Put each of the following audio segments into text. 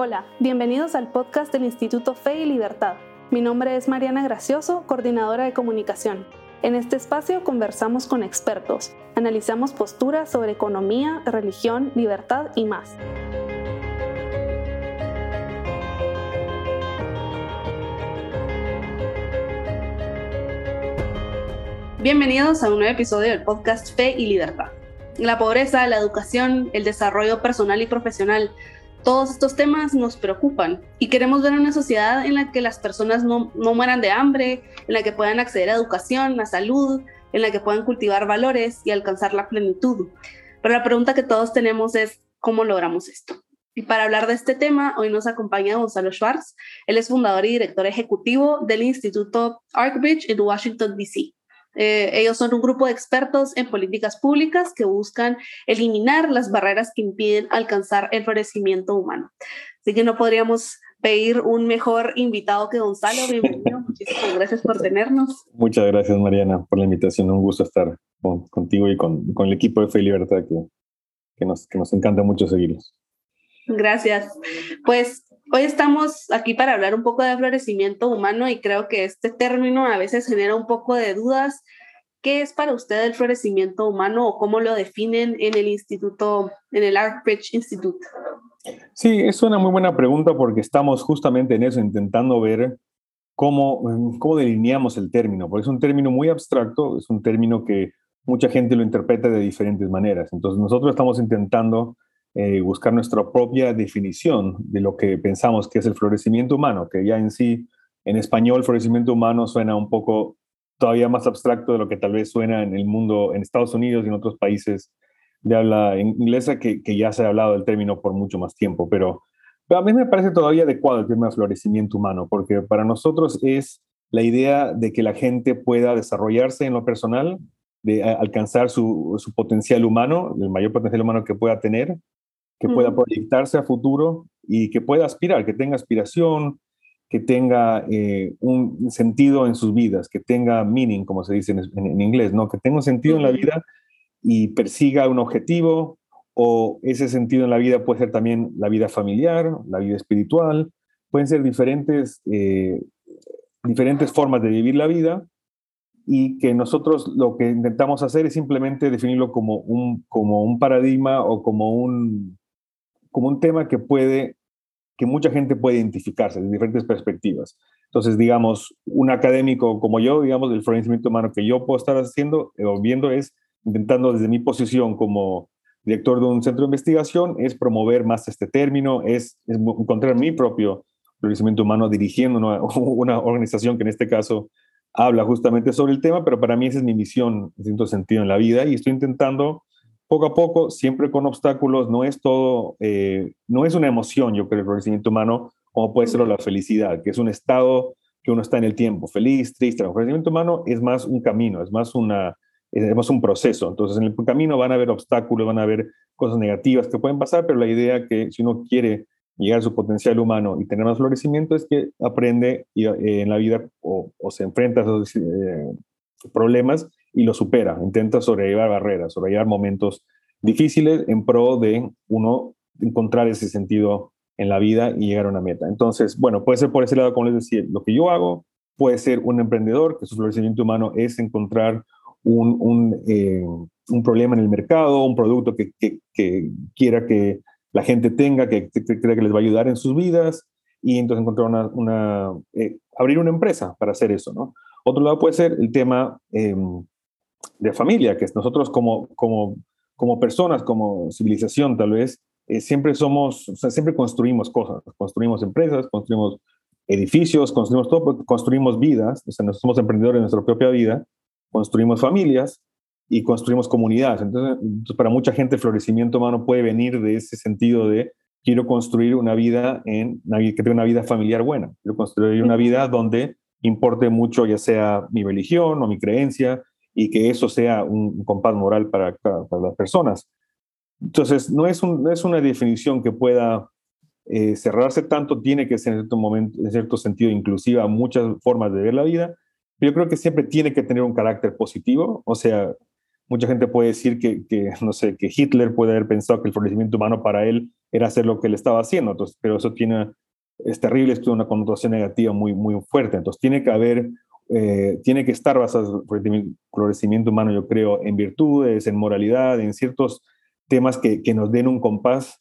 Hola, bienvenidos al podcast del Instituto Fe y Libertad. Mi nombre es Mariana Gracioso, coordinadora de comunicación. En este espacio conversamos con expertos, analizamos posturas sobre economía, religión, libertad y más. Bienvenidos a un nuevo episodio del podcast Fe y Libertad. La pobreza, la educación, el desarrollo personal y profesional todos estos temas nos preocupan y queremos ver una sociedad en la que las personas no, no mueran de hambre, en la que puedan acceder a educación, a salud, en la que puedan cultivar valores y alcanzar la plenitud. Pero la pregunta que todos tenemos es, ¿cómo logramos esto? Y para hablar de este tema, hoy nos acompaña Gonzalo Schwartz. Él es fundador y director ejecutivo del Instituto Arkbridge en Washington, D.C. Eh, ellos son un grupo de expertos en políticas públicas que buscan eliminar las barreras que impiden alcanzar el florecimiento humano. Así que no podríamos pedir un mejor invitado que Gonzalo. Bienvenido, muchísimas gracias por tenernos. Muchas gracias, Mariana, por la invitación. Un gusto estar contigo y con, con, el equipo de Fe y Libertad que, que, nos, que nos encanta mucho seguirlos. Gracias. Pues Hoy estamos aquí para hablar un poco de florecimiento humano y creo que este término a veces genera un poco de dudas. ¿Qué es para usted el florecimiento humano o cómo lo definen en el instituto, en el Arkbridge Institute? Sí, es una muy buena pregunta porque estamos justamente en eso, intentando ver cómo, cómo delineamos el término, porque es un término muy abstracto, es un término que mucha gente lo interpreta de diferentes maneras. Entonces nosotros estamos intentando eh, buscar nuestra propia definición de lo que pensamos que es el florecimiento humano, que ya en sí, en español, florecimiento humano suena un poco todavía más abstracto de lo que tal vez suena en el mundo, en Estados Unidos y en otros países de habla inglesa, que, que ya se ha hablado del término por mucho más tiempo. Pero, pero a mí me parece todavía adecuado el término florecimiento humano, porque para nosotros es la idea de que la gente pueda desarrollarse en lo personal, de alcanzar su, su, potencial humano, el mayor potencial humano que pueda tener, que pueda proyectarse a futuro y que pueda aspirar, que tenga aspiración, que tenga eh, un sentido en sus vidas, que tenga meaning, como se dice en, inglés, ¿no? Que tenga un sentido en la vida y persiga un objetivo, o ese sentido en la vida puede ser también la vida familiar, la vida espiritual, pueden ser diferentes, eh, diferentes formas de vivir la vida y que nosotros lo que intentamos hacer es simplemente definirlo como un, como un paradigma o como un, como un tema que puede, que mucha gente puede identificarse de diferentes perspectivas. Entonces, digamos, un académico como yo, digamos, el florecimiento humano que yo puedo estar haciendo o viendo es intentando desde mi posición como director de un centro de investigación, es promover más este término, es, encontrar mi propio florecimiento humano dirigiendo una, una, organización que en este caso habla justamente sobre el tema, pero para mí esa es mi misión en cierto sentido en la vida y estoy intentando poco a poco, siempre con obstáculos, no es todo, eh, no es una emoción, yo creo, el florecimiento humano, como puede ser la felicidad, que es un estado que uno está en el tiempo, feliz, triste. El florecimiento humano es más un camino, es más, una, es más un proceso. Entonces, en el camino van a haber obstáculos, van a haber cosas negativas que pueden pasar, pero la idea que si uno quiere llegar a su potencial humano y tener más florecimiento es que aprende eh, en la vida o, se enfrenta a esos eh, problemas y lo supera, intenta sobrellevar barreras, sobrellevar momentos difíciles en pro de uno encontrar ese sentido en la vida y llegar a una meta. Entonces, bueno, puede ser por ese lado, como les decía, lo que yo hago, puede ser un emprendedor, que su florecimiento humano es encontrar un, un, eh, un problema en el mercado, un producto que, que, quiera que la gente tenga, que, crea que les va a ayudar en sus vidas, y entonces encontrar una, una eh, abrir una empresa para hacer eso, ¿no? Otro lado puede ser el tema em, de familia, que nosotros como, como, como personas, como civilización tal vez, eh, siempre somos, o sea, siempre construimos cosas, construimos empresas, construimos edificios, construimos todo, construimos vidas, o sea, nosotros somos emprendedores de nuestra propia vida, construimos familias y construimos comunidades. Entonces, para mucha gente el florecimiento humano puede venir de ese sentido de quiero construir una vida en que tenga una vida familiar buena, quiero construir una vida donde importe mucho ya sea mi religión o mi creencia, y que eso sea un, compás moral para, para, las personas. Entonces, no es, un, no es una definición que pueda eh, cerrarse tanto, tiene que ser en cierto, momento, en cierto sentido inclusiva muchas formas de ver la vida, pero yo creo que siempre tiene que tener un carácter positivo, o sea, mucha gente puede decir que, que, no sé, que Hitler puede haber pensado que el florecimiento humano para él era hacer lo que él estaba haciendo, entonces, pero eso tiene, es terrible, es una connotación negativa muy, muy fuerte, entonces tiene que haber, eh, tiene que estar basado el florecimiento humano, yo creo, en virtudes, en moralidad, en ciertos temas que, que nos den un compás,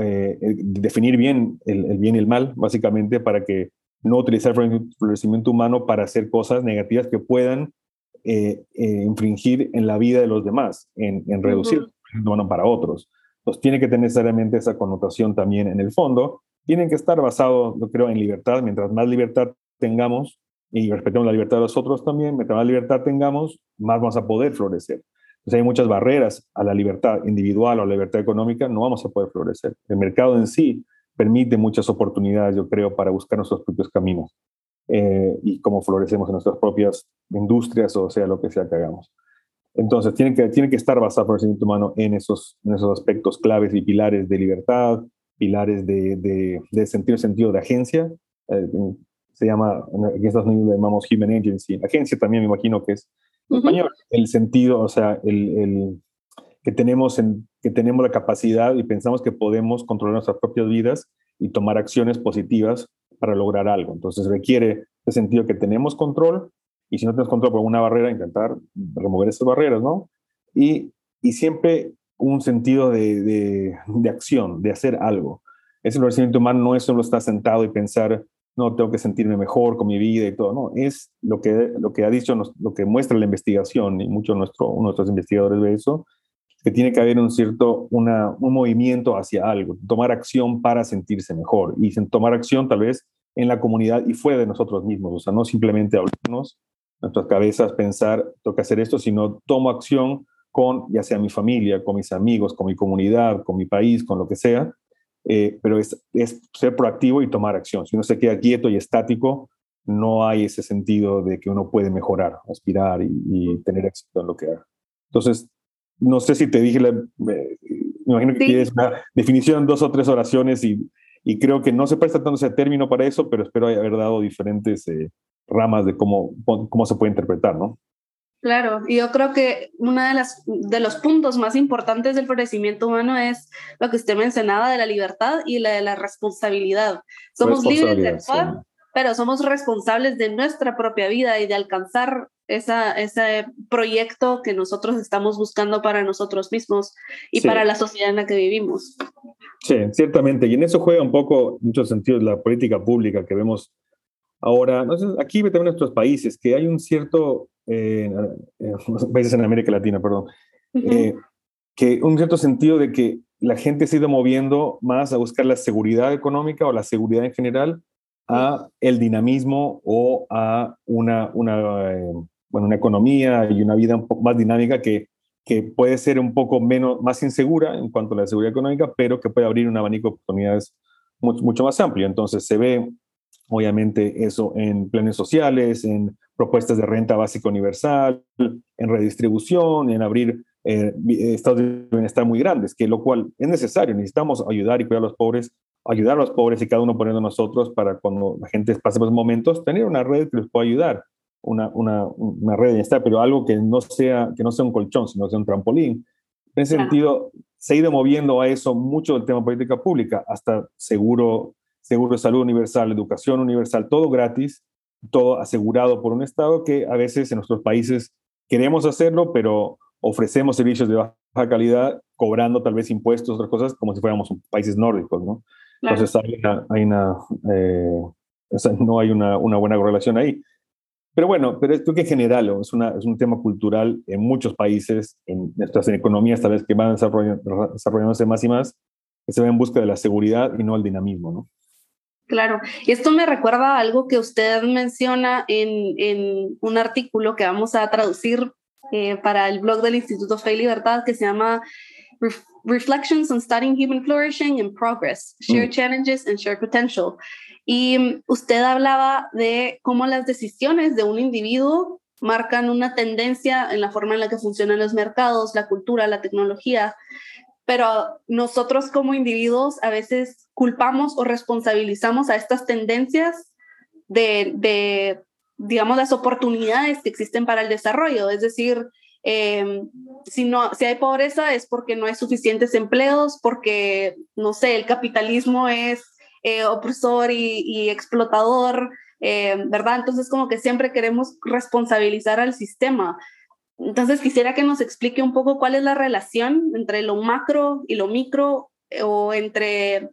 eh, definir bien el, el, bien y el mal, básicamente, para que no utilizar el florecimiento humano para hacer cosas negativas que puedan eh, eh, infringir en la vida de los demás, en, en reducir el florecimiento humano para otros. Entonces, tiene que tener necesariamente esa connotación también en el fondo. Tienen que estar basados, yo creo, en libertad. Mientras más libertad tengamos y respetemos la libertad de los otros también, mientras más libertad tengamos, más vamos a poder florecer. Entonces hay muchas barreras a la libertad individual o a la libertad económica, no vamos a poder florecer. El mercado en sí permite muchas oportunidades, yo creo, para buscar nuestros propios caminos eh, y cómo florecemos en nuestras propias industrias o sea lo que sea que hagamos. Entonces, tiene que, tiene que estar basado el florecimiento humano en esos, en esos aspectos claves y pilares de libertad, pilares de, de, de sentido, sentido de agencia. Eh, se llama, aquí en Estados Unidos le llamamos Human Agency. Agencia también me imagino que es español, el sentido, o sea, el, el, que, tenemos en, que tenemos la capacidad y pensamos que podemos controlar nuestras propias vidas y tomar acciones positivas para lograr algo. Entonces requiere el sentido que tenemos control y si no tenemos control por una barrera, intentar remover esas barreras, ¿no? Y, y siempre un sentido de, de, de, acción, de hacer algo. Ese florecimiento humano no es solo estar sentado y pensar, no, tengo que sentirme mejor con mi vida y todo, no, es lo que, lo que ha dicho, lo que muestra la investigación, y muchos nuestro, nuestros investigadores de eso, que tiene que haber un cierto, una, un movimiento hacia algo, tomar acción para sentirse mejor, y tomar acción tal vez en la comunidad y fuera de nosotros mismos, o sea, no simplemente hablarnos, nuestras cabezas, pensar, tengo que hacer esto, sino tomo acción con, ya sea mi familia, con mis amigos, con mi comunidad, con mi país, con lo que sea, eh, pero es, es, ser proactivo y tomar acción. Si uno se queda quieto y estático, no hay ese sentido de que uno puede mejorar, aspirar y, y tener éxito en lo que haga. Entonces, no sé si te dije, la, me imagino que sí. tienes una definición, dos o tres oraciones y, y, creo que no se presta tanto ese término para eso, pero espero haber dado diferentes eh, ramas de cómo, cómo se puede interpretar, ¿no? Claro, y yo creo que uno de, las, de los puntos más importantes del florecimiento humano es lo que usted mencionaba de la libertad y la de la responsabilidad. Somos libres de actuar, sí. pero somos responsables de nuestra propia vida y de alcanzar esa, ese proyecto que nosotros estamos buscando para nosotros mismos y sí. para la sociedad en la que vivimos. Sí, ciertamente. Y en eso juega un poco, en muchos sentidos, la política pública que vemos ahora. Sé, aquí también en nuestros países, que hay un cierto eh, países en América Latina, perdón, uh -huh. eh, que un cierto sentido de que la gente se ha ido moviendo más a buscar la seguridad económica o la seguridad en general a el dinamismo o a una, una, eh, bueno, una economía y una vida un poco más dinámica que, que puede ser un poco menos, más insegura en cuanto a la seguridad económica, pero que puede abrir un abanico de oportunidades mucho, mucho más amplio. Entonces se ve obviamente eso en planes sociales, en propuestas de renta básica universal, en redistribución, en abrir eh, estados de bienestar muy grandes, que lo cual es necesario. Necesitamos ayudar y cuidar a los pobres, ayudar a los pobres y cada uno poniendo nosotros para cuando la gente pase por momentos, tener una red que les pueda ayudar, una, una, una red de bienestar, pero algo que no, sea, que no sea un colchón, sino sea un trampolín. En ese sentido, se ha ido moviendo a eso mucho el tema de política pública, hasta seguro, seguro de salud universal, educación universal, todo gratis, todo asegurado por un Estado que a veces en nuestros países queremos hacerlo, pero ofrecemos servicios de baja calidad cobrando tal vez impuestos, otras cosas, como si fuéramos países nórdicos, ¿no? Claro. Entonces hay una, hay una eh, o sea, no hay una, una, buena correlación ahí. Pero bueno, pero creo que en general es, una, es un tema cultural en muchos países, en nuestras economías tal vez que van desarrollándose más y más, que se va en busca de la seguridad y no el dinamismo, ¿no? Claro, y esto me recuerda a algo que usted menciona en, en un artículo que vamos a traducir eh, para el blog del Instituto Fe y Libertad que se llama Ref Reflections on Studying Human Flourishing and Progress, Shared mm. Challenges and Shared Potential. Y usted hablaba de cómo las decisiones de un individuo marcan una tendencia en la forma en la que funcionan los mercados, la cultura, la tecnología, pero nosotros como individuos a veces culpamos o responsabilizamos a estas tendencias de, de, digamos, las oportunidades que existen para el desarrollo. Es decir, Em, si, no, si hay pobreza es porque no hay suficientes empleos, porque, no sé, el capitalismo es eh, opresor y, explotador, em, ¿verdad? Entonces como que siempre queremos responsabilizar al sistema. Entonces quisiera que nos explique un poco cuál es la relación entre lo macro y lo micro eh, o entre,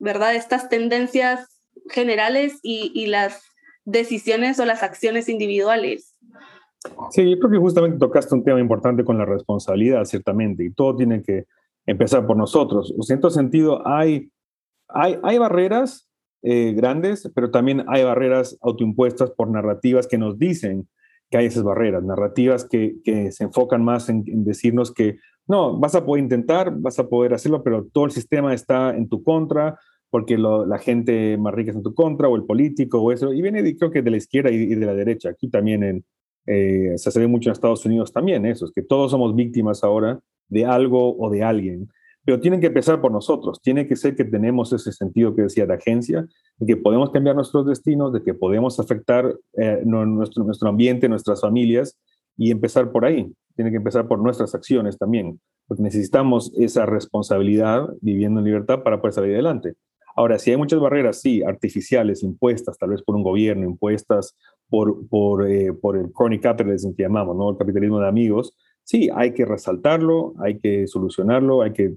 ¿verdad? Estas tendencias generales y, y las decisiones o las acciones individuales. Sí, yo creo que justamente tocaste un tema importante con la responsabilidad, ciertamente, y todo tiene que empezar por nosotros. En cierto sentido, hay, hay, hay barreras eh, grandes, pero también hay barreras autoimpuestas por narrativas que nos dicen que hay esas barreras, narrativas que, que se enfocan más en, decirnos que no, vas a poder intentar, vas a poder hacerlo, pero todo el sistema está en tu contra, porque la gente más rica está en tu contra, o el político, o eso, y viene creo que de la izquierda y, y de la derecha, aquí también en, eh, se ve mucho en Estados Unidos también, eso, es que todos somos víctimas ahora de algo o de alguien. Pero tienen que empezar por nosotros, tiene que ser que tenemos ese sentido que decía de agencia, de que podemos cambiar nuestros destinos, de que podemos afectar eh, nuestro, nuestro ambiente, nuestras familias y empezar por ahí. Tiene que empezar por nuestras acciones también, porque necesitamos esa responsabilidad viviendo en libertad para poder salir adelante. Ahora, si hay muchas barreras, sí, artificiales, impuestas, tal vez por un gobierno, impuestas por, por, eh, por el crony capitalism que llamamos, ¿no? El capitalismo de amigos, sí, hay que resaltarlo, hay que solucionarlo, hay que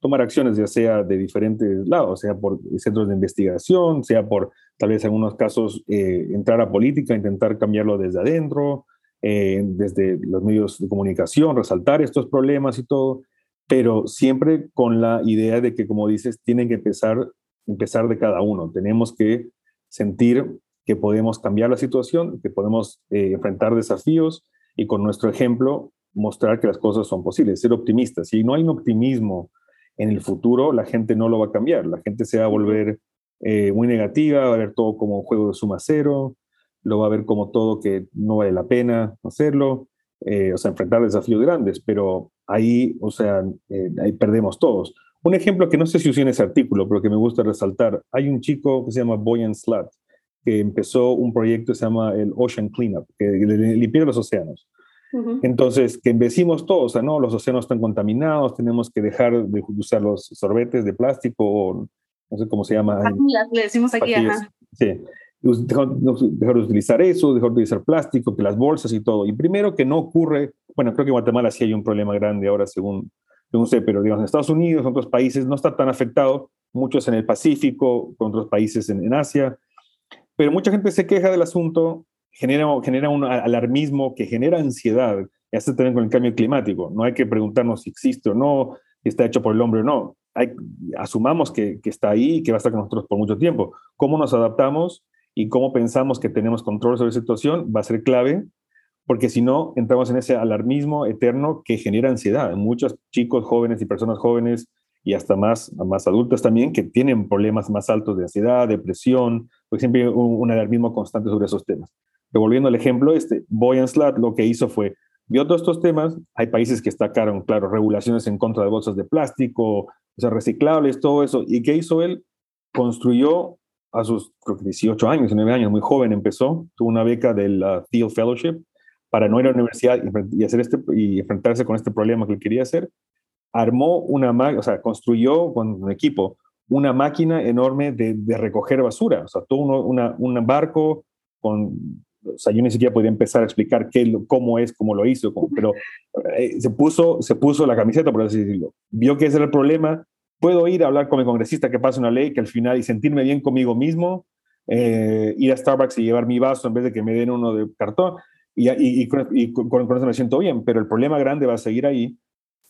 tomar acciones, ya sea de diferentes lados, sea por centros de investigación, sea por tal vez en algunos casos eh, entrar a política, intentar cambiarlo desde adentro, eh, desde los medios de comunicación, resaltar estos problemas y todo, pero siempre con la idea de que, como dices, tienen que empezar empezar de cada uno. Tenemos que sentir que podemos cambiar la situación, que podemos eh, enfrentar desafíos y con nuestro ejemplo mostrar que las cosas son posibles, ser optimistas. Si no hay un optimismo en el futuro, la gente no lo va a cambiar. La gente se va a volver eh, muy negativa, va a ver todo como un juego de suma cero, lo va a ver como todo que no vale la pena hacerlo, eh, o sea, enfrentar desafíos grandes, pero ahí, o sea, ahí perdemos todos. Un ejemplo que no sé si usé en ese artículo, pero que me gusta resaltar, hay un chico que se llama Boyan Slat, que empezó un proyecto que se llama el Ocean Cleanup, que limpia los océanos. Entonces, que decimos todos, o sea, no, los océanos están contaminados, tenemos que dejar de usar los sorbetes de plástico, o no sé cómo se llama. le decimos aquí, ajá. Sí, dejar, dejar, de utilizar eso, dejar de utilizar plástico, que las bolsas y todo. Y primero que no ocurre, bueno, creo que en Guatemala sí hay un problema grande ahora según no sé, pero digamos en Estados Unidos, en otros países, no está tan afectado, muchos en el Pacífico, con otros países en, Asia, pero mucha gente se queja del asunto, genera, genera un alarmismo que genera ansiedad, y hace también con el cambio climático. No hay que preguntarnos si existe o no, si está hecho por el hombre o no. Hay, asumamos que, que está ahí y que va a estar con nosotros por mucho tiempo. ¿Cómo nos adaptamos y cómo pensamos que tenemos control sobre la situación va a ser clave porque si no, entramos en ese alarmismo eterno que genera ansiedad. Muchos chicos jóvenes y personas jóvenes y hasta más, más adultas también que tienen problemas más altos de ansiedad, depresión, porque siempre hay un, alarmismo constante sobre esos temas. Devolviendo el ejemplo, este, Boyan Slat lo que hizo fue, vio todos estos temas, hay países que destacaron, claro, regulaciones en contra de bolsas de plástico, o sea, reciclables, todo eso, y ¿qué hizo él? Construyó a sus creo que 18 años, 19 años, muy joven empezó, tuvo una beca del Field Fellowship, para no ir a la universidad y, hacer este, y enfrentarse con este problema que quería hacer, armó una, o sea, construyó con un equipo una máquina enorme de, recoger basura, o sea, todo una, un barco con, o sea, yo ni siquiera podía empezar a explicar qué, cómo es, cómo lo hizo, pero eh, se, puso, se puso la camiseta, por así decirlo, vio que ese era el problema, puedo ir a hablar con mi congresista que pase una ley que al final y sentirme bien conmigo mismo, eh, ir a Starbucks y llevar mi vaso en vez de que me den uno de cartón, y, y, con, eso me siento bien, pero el problema grande va a seguir ahí.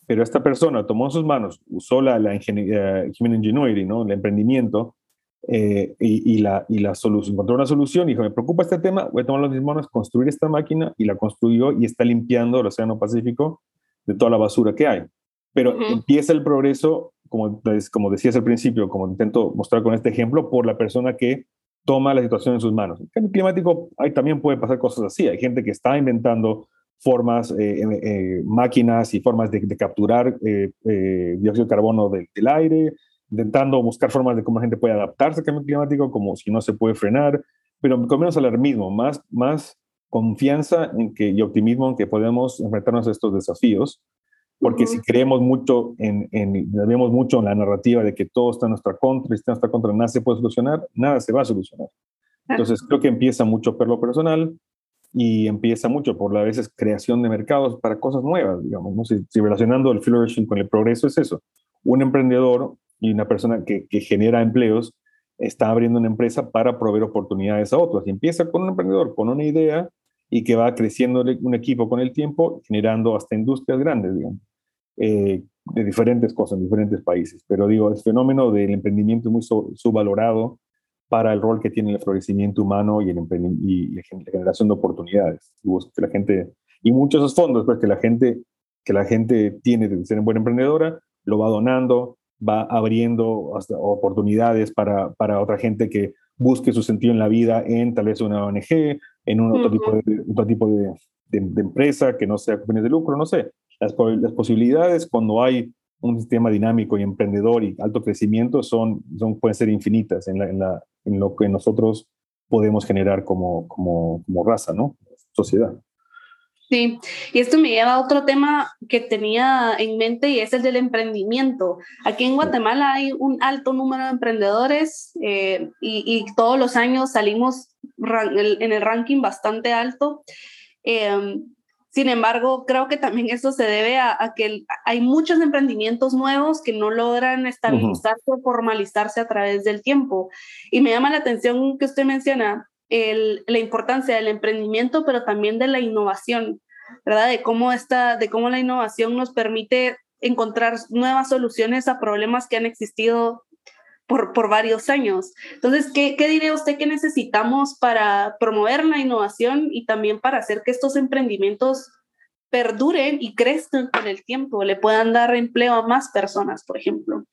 Pero esta persona tomó en sus manos, usó la, la ingeniería, human ingenuity, ¿no? el emprendimiento, eh, y, la, y la solución, encontró una solución y dijo, me preocupa este tema, voy a tomar los mis manos, construir esta máquina, y la construyó y está limpiando el Océano Pacífico de toda la basura que hay. Pero empieza el progreso, como, como decías al principio, como intento mostrar con este ejemplo, por la persona que toma la situación en sus manos. En el cambio climático hay, también puede pasar cosas así. Hay gente que está inventando formas, eh, eh, máquinas y formas de, capturar eh, dióxido de carbono del, aire, intentando buscar formas de cómo la gente puede adaptarse al cambio climático, como si no se puede frenar, pero con menos alarmismo, más, más confianza y optimismo en que podemos enfrentarnos a estos desafíos, porque si creemos mucho en, en, vemos mucho en la narrativa de que todo está en nuestra contra y está en nuestra contra, nada se puede solucionar, nada se va a solucionar. Entonces creo que empieza mucho por lo personal y empieza mucho por la veces creación de mercados para cosas nuevas, digamos, ¿no? si, relacionando el flourishing con el progreso es eso. Un emprendedor y una persona que, que genera empleos está abriendo una empresa para proveer oportunidades a otros. Y empieza con un emprendedor, con una idea y que va creciendo un equipo con el tiempo, generando hasta industrias grandes, digamos, eh, de diferentes cosas en diferentes países. Pero digo, el fenómeno del emprendimiento muy subvalorado para el rol que tiene el florecimiento humano y, el y la generación de oportunidades. Que la gente, y muchos de esos fondos, pues que la gente, que la gente tiene de ser buena emprendedora, lo va donando, va abriendo hasta oportunidades para, para otra gente que busque su sentido en la vida en tal vez una ONG, en un otro tipo, de, otro tipo de, de, empresa que no sea con de lucro, no sé. Las, las, posibilidades cuando hay un sistema dinámico y emprendedor y alto crecimiento son, son pueden ser infinitas en, la, en, la, en lo que nosotros podemos generar como, como, como raza, ¿no? Sociedad. Sí, y esto me lleva a otro tema que tenía en mente y es el del emprendimiento. Aquí en Guatemala hay un alto número de emprendedores eh, y, todos los años salimos en el ranking bastante alto. Em, sin embargo, creo que también eso se debe a, que hay muchos emprendimientos nuevos que no logran estabilizarse o formalizarse a través del tiempo. Y me llama la atención que usted menciona la importancia del emprendimiento, pero también de la innovación, ¿verdad? De cómo, esta, de cómo la innovación nos permite encontrar nuevas soluciones a problemas que han existido por, por varios años. Entonces, ¿qué, ¿qué diría usted que necesitamos para promover la innovación y también para hacer que estos emprendimientos perduren y crezcan con el tiempo, le puedan dar empleo a más personas, por ejemplo?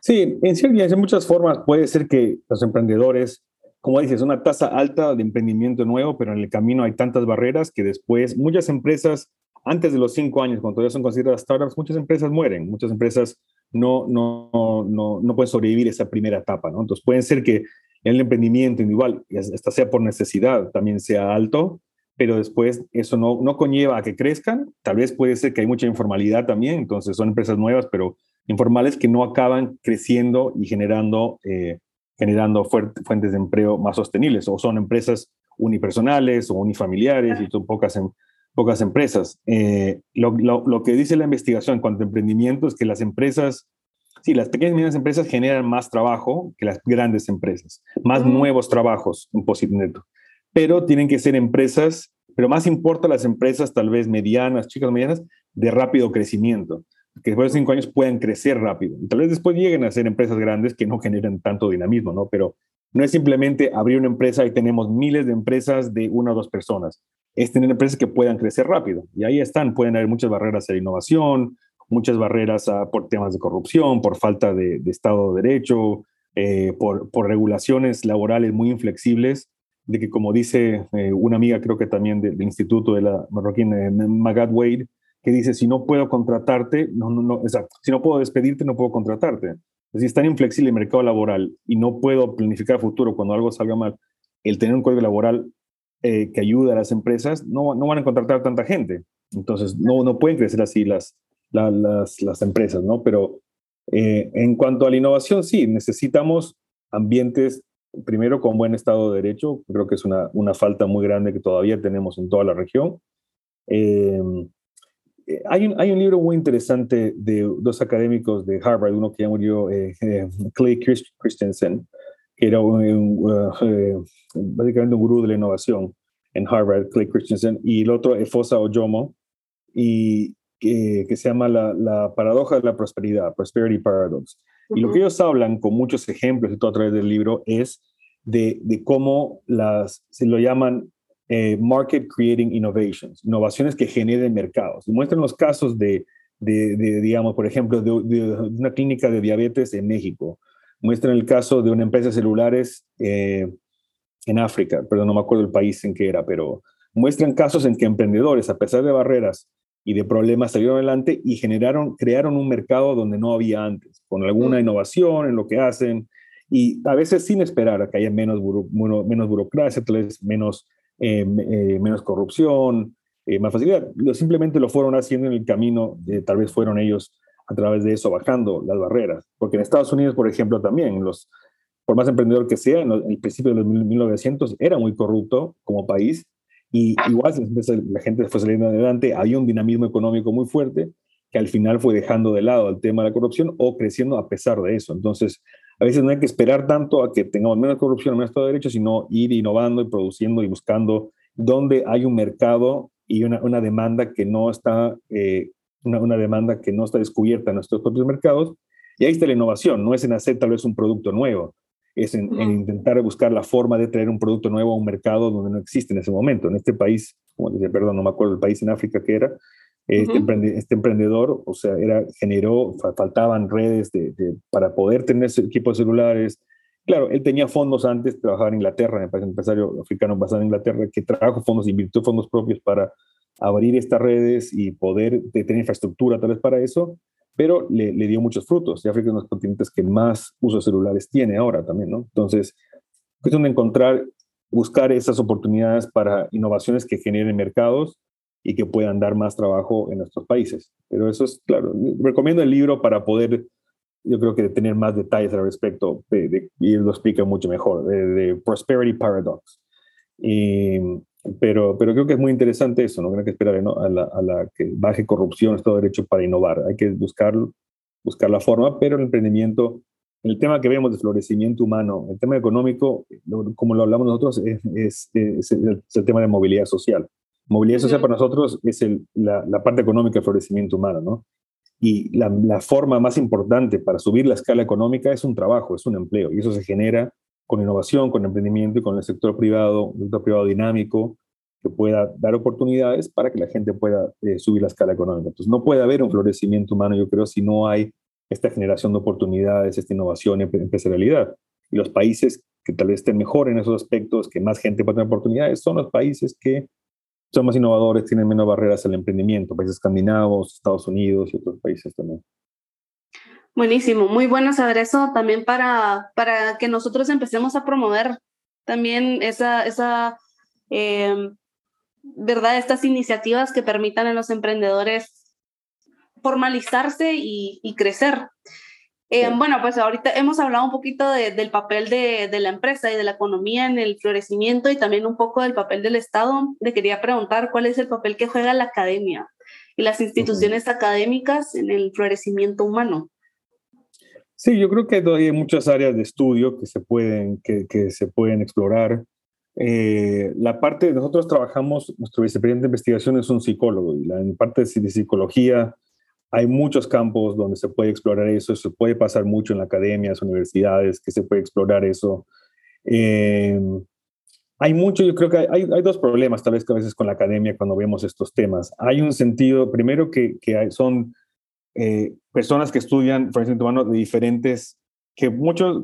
Sí, en ciertas, de muchas formas puede ser que los emprendedores como dices, una tasa alta de emprendimiento nuevo, pero en el camino hay tantas barreras que después muchas empresas, antes de los cinco años, cuando todavía son consideradas startups, muchas empresas mueren, muchas empresas no, no, no, no pueden sobrevivir esa primera etapa, ¿no? Entonces pueden ser que el emprendimiento individual, hasta sea por necesidad, también sea alto, pero después eso no, no conlleva a que crezcan, tal vez puede ser que hay mucha informalidad también, entonces son empresas nuevas, pero informales que no acaban creciendo y generando... Eh, generando fuentes de empleo más sostenibles, o son empresas unipersonales o unifamiliares y son pocas, em, pocas empresas. Eh, lo, lo, que dice la investigación en cuanto a emprendimiento es que las empresas, sí, las pequeñas y medianas empresas generan más trabajo que las grandes empresas, más nuevos trabajos en Posit Neto, pero tienen que ser empresas, pero más importa las empresas tal vez medianas, chicas medianas, de rápido crecimiento que después de cinco años puedan crecer rápido. Tal vez después lleguen a ser empresas grandes que no generan tanto dinamismo, ¿no? Pero no es simplemente abrir una empresa y tenemos miles de empresas de una o dos personas. Es tener empresas que puedan crecer rápido. Y ahí están, pueden haber muchas barreras a la innovación, muchas barreras a, por temas de corrupción, por falta de, Estado de Derecho, eh, por, regulaciones laborales muy inflexibles, de que como dice eh, una amiga, creo que también del, Instituto de la Marroquín, eh, Magat Wade, que dice, si no puedo contratarte, no, no, no, exacto, si no puedo despedirte, no puedo contratarte. Si es tan inflexible el mercado laboral y no puedo planificar el futuro cuando algo salga mal, el tener un código laboral eh, que ayude a las empresas, no, no van a contratar tanta gente. Entonces, no, no pueden crecer así las, las, las empresas, ¿no? Pero eh, en cuanto a la innovación, sí, necesitamos ambientes, primero, con buen estado de derecho. Creo que es una, una falta muy grande que todavía tenemos en toda la región. Eh, hay un, hay un libro muy interesante de dos académicos de Harvard, uno que ya murió, eh, eh, Clay Christensen, que era un, uh, eh, básicamente un gurú de la innovación en Harvard, Clay Christensen, y el otro, Efosa Ojomo, y que, que se llama la, la, paradoja de la prosperidad, Prosperity Paradox. Y lo que ellos hablan con muchos ejemplos y todo a través del libro es de, de cómo las, se lo llaman eh, market Creating Innovations, innovaciones que generen mercados. Y muestran los casos de, de, digamos, por ejemplo, de, una clínica de diabetes en México. Muestran el caso de una empresa de celulares eh, en África, perdón, no me acuerdo el país en que era, pero muestran casos en que emprendedores, a pesar de barreras y de problemas, salieron adelante y generaron, crearon un mercado donde no había antes, con alguna mm. innovación en lo que hacen y a veces sin esperar a que haya menos, menos burocracia, tal vez menos menos corrupción, más facilidad. Simplemente lo fueron haciendo en el camino, tal vez fueron ellos a través de eso bajando las barreras. Porque en Estados Unidos, por ejemplo, también, los, por más emprendedor que sea, en el principio de los 1900 era muy corrupto como país y igual la gente fue saliendo adelante, había un dinamismo económico muy fuerte que al final fue dejando de lado el tema de la corrupción o creciendo a pesar de eso. Entonces, a veces no hay que esperar tanto a que tengamos menos corrupción, menos Estado de Derecho, sino ir innovando y produciendo y buscando dónde hay un mercado y una, una demanda que no está eh, una, demanda que no está descubierta en nuestros propios mercados. Y ahí está la innovación, no es en hacer tal vez un producto nuevo, es en, intentar buscar la forma de traer un producto nuevo a un mercado donde no existe en ese momento. En este país, como decía, perdón, no me acuerdo el país en África que era, este, este, emprendedor, o sea, era, generó, faltaban redes de, para poder tener equipos celulares. Claro, él tenía fondos antes, trabajaba en Inglaterra, me parece un empresario africano basado en Inglaterra, que trajo fondos, invirtió fondos propios para abrir estas redes y poder tener infraestructura tal vez para eso, pero le, dio muchos frutos. Y África es uno de los continentes que más usos celulares tiene ahora también, ¿no? Entonces, cuestión de encontrar, buscar esas oportunidades para innovaciones que generen mercados y que puedan dar más trabajo en nuestros países. Pero eso es, claro, recomiendo el libro para poder, yo creo que tener más detalles al respecto, y él lo explica mucho mejor, de, de Prosperity Paradox. Y, pero, pero creo que es muy interesante eso, no hay que esperar a, la, a, que baje corrupción, Estado de Derecho para innovar. Hay que buscar, buscar la forma, pero el emprendimiento, el tema que vemos de florecimiento humano, el tema económico, como lo hablamos nosotros, es, el, tema de movilidad social. Movilidad social para nosotros es el, la, la, parte económica del florecimiento humano, ¿no? Y la, la forma más importante para subir la escala económica es un trabajo, es un empleo, y eso se genera con innovación, con emprendimiento y con el sector privado, un sector privado dinámico que pueda dar oportunidades para que la gente pueda eh, subir la escala económica. Entonces, no puede haber un florecimiento humano, yo creo, si no hay esta generación de oportunidades, esta innovación y empresarialidad. Y los países que tal vez estén mejor en esos aspectos, que más gente pueda tener oportunidades, son los países que son más innovadores, tienen menos barreras al emprendimiento, países escandinavos, Estados Unidos y otros países también. Buenísimo, muy bueno saber eso también para, para que nosotros empecemos a promover también esa, esa em, ¿verdad? Estas iniciativas que permitan a los emprendedores formalizarse y, crecer. Em, bueno, pues ahorita hemos hablado un poquito del papel de, de, la empresa y de la economía en el florecimiento y también un poco del papel del Estado. Le quería preguntar cuál es el papel que juega la academia y las instituciones académicas en el florecimiento humano. Sí, yo creo que todavía hay muchas áreas de estudio que se pueden, que, que se pueden explorar. Eh, la parte, nosotros trabajamos, nuestro vicepresidente de investigación es un psicólogo y la, en parte de, psicología hay muchos campos donde se puede explorar eso, se puede pasar mucho en la academia, en las universidades, que se puede explorar eso. Eh, hay mucho, yo creo que hay, hay, dos problemas tal vez que a veces con la academia cuando vemos estos temas. Hay un sentido, primero que, que hay, son eh, personas que estudian florecimiento humano de diferentes, que muchos,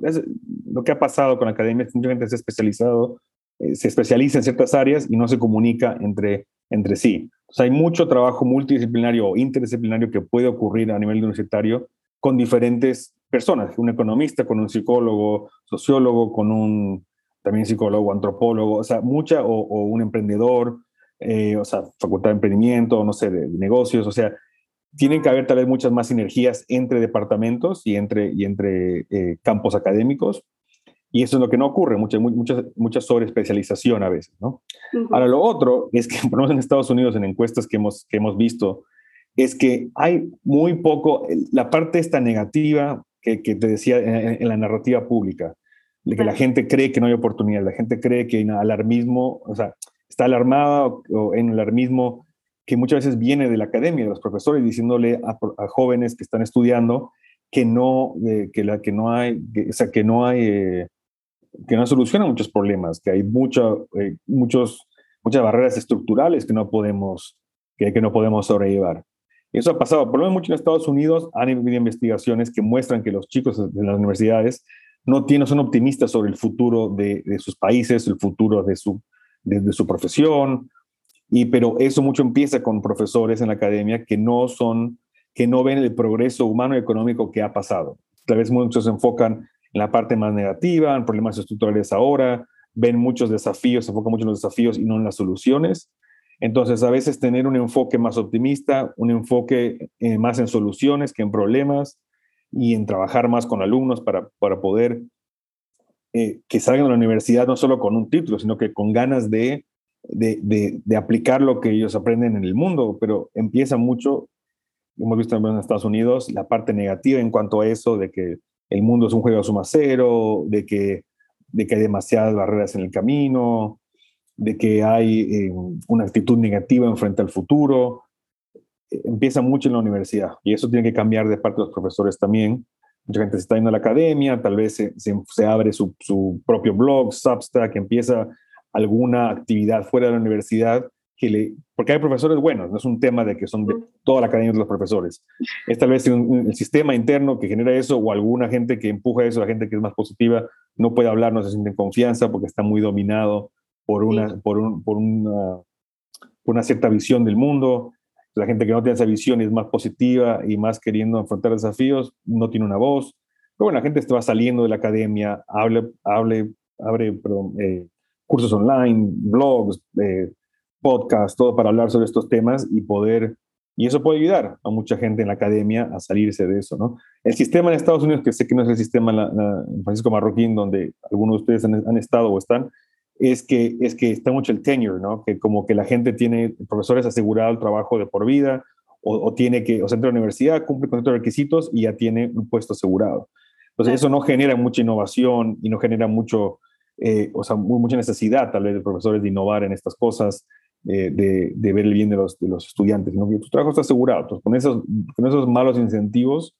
lo que ha pasado con la academia, simplemente se ha especializado, eh, se especializa en ciertas áreas y no se comunica entre, entre sí. O sea, hay mucho trabajo multidisciplinario o interdisciplinario que puede ocurrir a nivel universitario con diferentes personas, un economista con un psicólogo, sociólogo con un también psicólogo, antropólogo, o sea, mucha, o, un emprendedor, eh, o sea, facultad de emprendimiento, no sé, de negocios, o sea, tienen que haber tal vez muchas más sinergias entre departamentos y entre, y entre eh, campos académicos. Y eso es lo que no ocurre, mucha, mucha, mucha sobreespecialización a veces. ¿no? Ahora, lo otro es que, por lo menos en Estados Unidos, en encuestas que hemos, que hemos visto, es que hay muy poco, la parte esta negativa que, que te decía en, la narrativa pública, de que la gente cree que no hay oportunidad, la gente cree que hay alarmismo, o sea, está alarmada o en alarmismo que muchas veces viene de la academia, de los profesores, diciéndole a, jóvenes que están estudiando que no, eh, que, la, que no hay, o sea, que no hay, eh, que no solucionan muchos problemas, que hay eh, muchos, muchas barreras estructurales que no podemos, que, no podemos sobrellevar. Eso ha pasado, por lo menos mucho en Estados Unidos han habido investigaciones que muestran que los chicos de las universidades no tienen, son optimistas sobre el futuro de, de sus países, el futuro de su, de su profesión, y, pero eso mucho empieza con profesores en la academia que no son, que no ven el progreso humano y económico que ha pasado. Tal vez muchos se enfocan en la parte más negativa, en problemas estructurales ahora, ven muchos desafíos, se enfocan mucho en los desafíos y no en las soluciones. Entonces, a veces tener un enfoque más optimista, un enfoque eh, más en soluciones que en problemas y en trabajar más con alumnos para, para poder eh, que salgan de la universidad no solo con un título, sino que con ganas de, de, aplicar lo que ellos aprenden en el mundo, pero empieza mucho, hemos visto en Estados Unidos, la parte negativa en cuanto a eso, de que el mundo es un juego a suma cero, de que, de que hay demasiadas barreras en el camino, de que hay eh, una actitud negativa en frente al futuro. Eh, empieza mucho en la universidad y eso tiene que cambiar de parte de los profesores también. Mucha gente se está yendo a la academia, tal vez se, se, abre su, su, propio blog, Substack, empieza alguna actividad fuera de la universidad que le, porque hay profesores buenos, no es un tema de que son de toda la academia de los profesores. Es tal vez el sistema interno que genera eso o alguna gente que empuja eso, la gente que es más positiva, no puede hablar, no se siente en confianza porque está muy dominado por una, por, un, por, una, una cierta visión del mundo. La gente que no tiene esa visión y es más positiva y más queriendo enfrentar desafíos, no tiene una voz. Pero bueno, la gente va saliendo de la academia, hable, hable, abre perdón, eh, cursos online, blogs, eh, podcasts, todo para hablar sobre estos temas y poder, y eso puede ayudar a mucha gente en la academia a salirse de eso, ¿no? El sistema en Estados Unidos, que sé que no es el sistema en, Francisco Marroquín, donde algunos de ustedes han, han estado o están, es que, es que está mucho el tenure, ¿no? Que como que la gente tiene profesores asegurado el trabajo de por vida o, tiene que, o a la universidad, cumple con estos requisitos y ya tiene un puesto asegurado. Entonces, eso no genera mucha innovación y no genera mucho, eh, o sea, mucha necesidad tal vez de profesores de innovar en estas cosas, eh, de, ver el bien de los, de los estudiantes, sino que tu trabajo está asegurado. Con esos, con esos malos incentivos,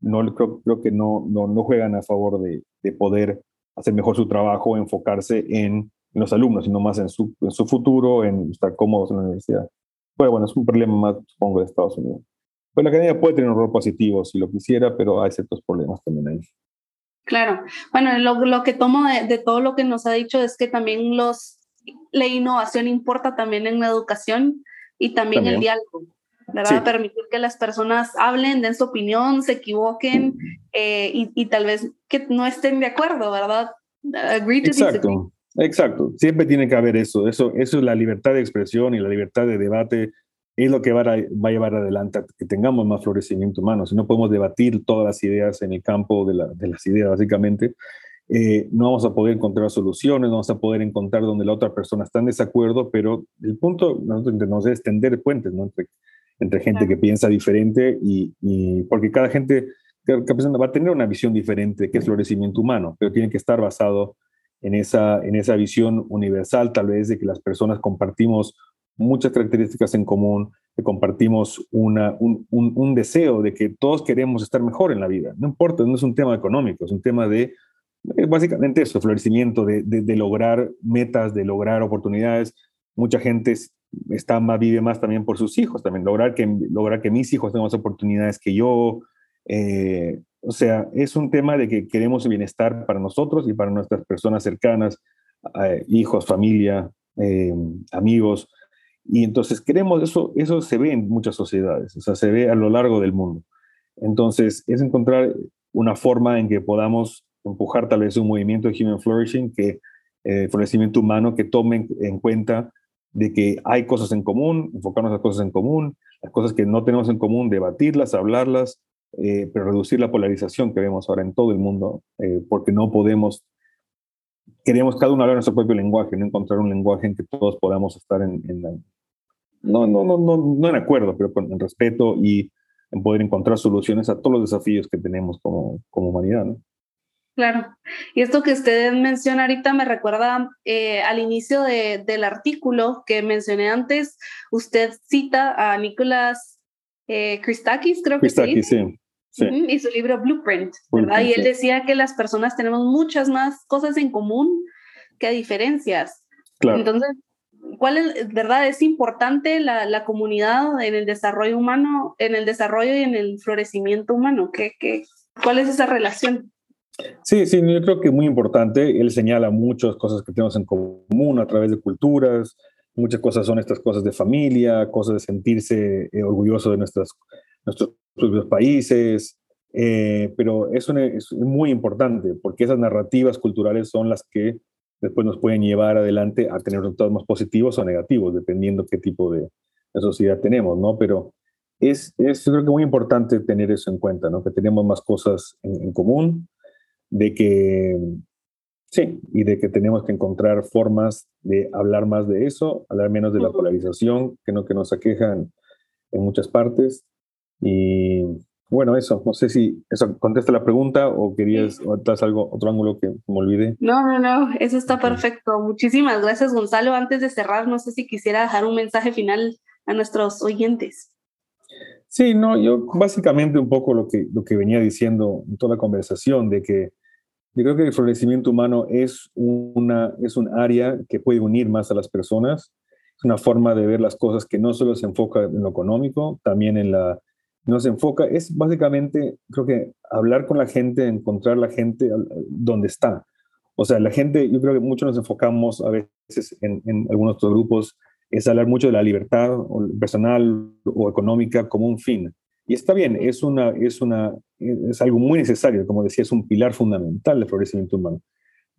no, creo, creo que no, no, no juegan a favor de, de poder hacer mejor su trabajo, enfocarse en, los alumnos, sino más en su, en su futuro, en estar cómodos en la universidad. Pero bueno, es un problema más, supongo, de Estados Unidos. Pues la academia puede tener un rol positivo si lo quisiera, pero hay ciertos problemas también ahí. Claro. Bueno, lo, lo que tomo de, todo lo que nos ha dicho es que también los, la innovación importa también en la educación y también, el diálogo. ¿verdad? Permitir que las personas hablen, den su opinión, se equivoquen eh, y, y, tal vez que no estén de acuerdo, ¿verdad? Agree to Exacto. Exacto, siempre tiene que haber eso. eso. Eso es la libertad de expresión y la libertad de debate es lo que va a, va a llevar adelante que tengamos más florecimiento humano. Si no podemos debatir todas las ideas en el campo de, la, de las ideas, básicamente, eh, no vamos a poder encontrar soluciones, no vamos a poder encontrar donde la otra persona está en desacuerdo, pero el punto nosotros es tender puentes ¿no? entre, entre gente que piensa diferente y, y porque cada gente cada persona va a tener una visión diferente de qué es florecimiento humano, pero tiene que estar basado en esa, en esa visión universal, tal vez de que las personas compartimos muchas características en común, que compartimos una, un, un, deseo de que todos queremos estar mejor en la vida. No importa, no es un tema económico, es un tema de, básicamente eso, florecimiento, de, de, lograr metas, de lograr oportunidades. Mucha gente está más, vive más también por sus hijos, también lograr que, lograr que mis hijos tengan más oportunidades que yo, eh, o sea, es un tema de que queremos bienestar para nosotros y para nuestras personas cercanas, eh, hijos, familia, eh, amigos. Y entonces queremos eso, eso se ve en muchas sociedades, o sea, se ve a lo largo del mundo. Entonces, es encontrar una forma en que podamos empujar tal vez un movimiento de human flourishing, que eh, florecimiento humano, que tome en cuenta de que hay cosas en común, enfocarnos a las cosas en común, las cosas que no tenemos en común, debatirlas, hablarlas, eh, pero reducir la polarización que vemos ahora en todo el mundo, eh, porque no podemos, queremos cada uno hablar nuestro propio lenguaje, no encontrar un lenguaje en que todos podamos estar en, en no, no, no, no, no en acuerdo, pero con en respeto y en poder encontrar soluciones a todos los desafíos que tenemos como, como humanidad. ¿no? Claro. Y esto que usted menciona ahorita me recuerda eh, al inicio de, del artículo que mencioné antes. Usted cita a Nicolás eh, Christakis, creo que sí. sí. Y su libro Blueprint, ¿verdad? y él decía que las personas tenemos muchas más cosas en común que diferencias. Claro. Entonces, ¿cuál es, verdad? Es importante la, la, comunidad en el desarrollo humano, en el desarrollo y en el florecimiento humano. ¿Qué, qué, ¿Cuál es esa relación? Sí, sí, yo creo que es muy importante. Él señala muchas cosas que tenemos en común a través de culturas. Muchas cosas son estas cosas de familia, cosas de sentirse eh, orgulloso de nuestras nuestros propios países, eh, pero eso es muy importante porque esas narrativas culturales son las que después nos pueden llevar adelante a tener resultados más positivos o negativos, dependiendo qué tipo de, sociedad tenemos, ¿no? Pero es, es, creo que muy importante tener eso en cuenta, ¿no? Que tenemos más cosas en, común, de que, sí, y de que tenemos que encontrar formas de hablar más de eso, hablar menos de la polarización, que no que nos aquejan en muchas partes. Y bueno, eso, no sé si eso contesta la pregunta o querías o algo, otro ángulo que me olvidé. No, no, no, eso está perfecto. Muchísimas gracias, Gonzalo. Antes de cerrar, no sé si quisiera dejar un mensaje final a nuestros oyentes. Sí, no, yo básicamente un poco lo que, lo que venía diciendo en toda la conversación, de que yo creo que el florecimiento humano es, una, es un área que puede unir más a las personas, es una forma de ver las cosas que no solo se enfoca en lo económico, también en la, no se enfoca, es básicamente, creo que hablar con la gente, encontrar la gente donde está. O sea, la gente, yo creo que muchos nos enfocamos a veces en, en algunos otros grupos, es hablar mucho de la libertad personal o económica como un fin. Y está bien, es, una, es, una, es algo muy necesario, como decía, es un pilar fundamental del florecimiento humano.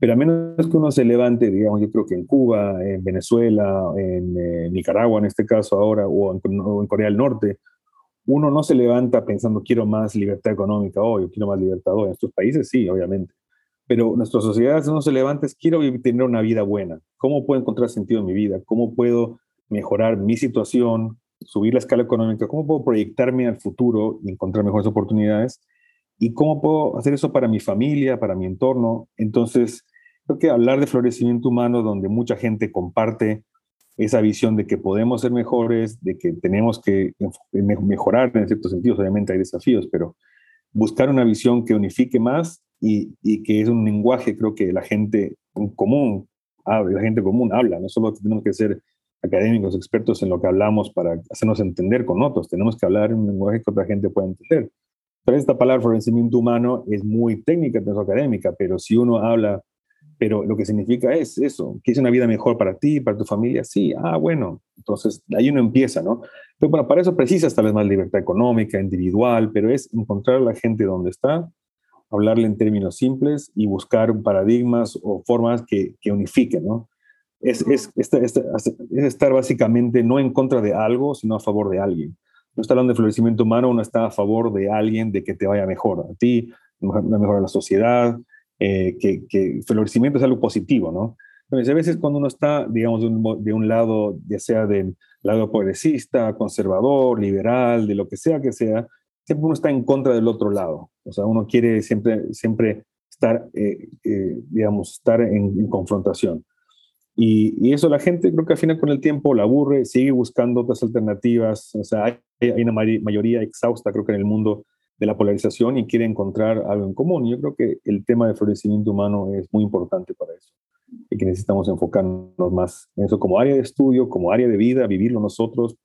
Pero a menos que uno se levante, digamos, yo creo que en Cuba, en Venezuela, en eh, Nicaragua en este caso ahora, o en, Corea del Norte, uno no se levanta pensando quiero más libertad económica hoy, o quiero más libertad hoy. En estos países sí, obviamente. Pero nuestra sociedad no se levanta es quiero tener una vida buena. ¿Cómo puedo encontrar sentido en mi vida? ¿Cómo puedo mejorar mi situación, subir la escala económica? ¿Cómo puedo proyectarme al futuro y encontrar mejores oportunidades? ¿Y cómo puedo hacer eso para mi familia, para mi entorno? Entonces, Creo que hablar de florecimiento humano, donde mucha gente comparte esa visión de que podemos ser mejores, de que tenemos que mejorar en ciertos sentidos, obviamente hay desafíos, pero buscar una visión que unifique más y, y que es un lenguaje, creo que la gente común habla, la gente común habla, no solo tenemos que ser académicos, expertos en lo que hablamos para hacernos entender con otros, tenemos que hablar en un lenguaje que otra gente pueda entender. Pero esta palabra florecimiento humano es muy técnica, es académica, pero si uno habla pero lo que significa es eso, que es una vida mejor para ti, para tu familia, sí, ah, bueno, entonces ahí uno empieza, ¿no? Pero bueno, para eso precisas tal vez más libertad económica, individual, pero es encontrar a la gente donde está, hablarle en términos simples y buscar paradigmas o formas que, que unifiquen, ¿no? Es, es, es, es, estar básicamente no en contra de algo, sino a favor de alguien. No está hablando de florecimiento humano, uno está a favor de alguien, de que te vaya mejor a ti, mejor a la sociedad, eh, que, que, florecimiento es algo positivo, ¿no? Entonces, a veces cuando uno está, digamos, de un, de un, lado, ya sea del lado progresista, conservador, liberal, de lo que sea que sea, siempre uno está en contra del otro lado. O sea, uno quiere siempre, siempre estar, eh, eh, digamos, estar en, confrontación. Y, y, eso la gente creo que al final con el tiempo la aburre, sigue buscando otras alternativas. O sea, hay, hay una mayoría exhausta creo que en el mundo de la polarización y quiere encontrar algo en común. Yo creo que el tema de florecimiento humano es muy importante para eso y que necesitamos enfocarnos más en eso como área de estudio, como área de vida, vivirlo nosotros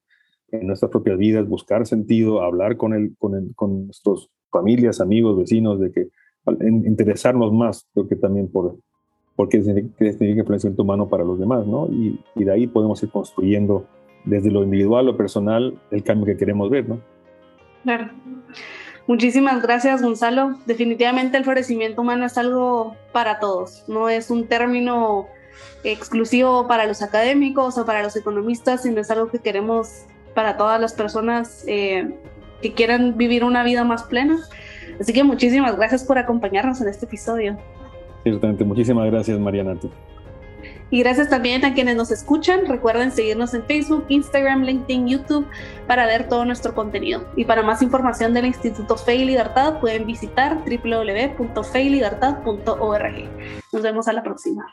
en nuestras propias vidas, buscar sentido, hablar con, el, con, el, con nuestros familias, amigos, vecinos, de que interesarnos más, creo que también por, porque significa florecimiento humano para los demás, ¿no? Y, y de ahí podemos ir construyendo desde lo individual, lo personal, el cambio que queremos ver, ¿no? Claro. Muchísimas gracias, Gonzalo. Definitivamente el florecimiento humano es algo para todos, no es un término exclusivo para los académicos o para los economistas, sino es algo que queremos para todas las personas eh, que quieran vivir una vida más plena. Así que muchísimas gracias por acompañarnos en este episodio. Ciertamente, muchísimas gracias, Mariana. Y gracias también a quienes nos escuchan. Recuerden seguirnos en Facebook, Instagram, LinkedIn, YouTube para ver todo nuestro contenido. Y para más información del Instituto Fe y Libertad pueden visitar www.feylibertad.org. Nos vemos a la próxima.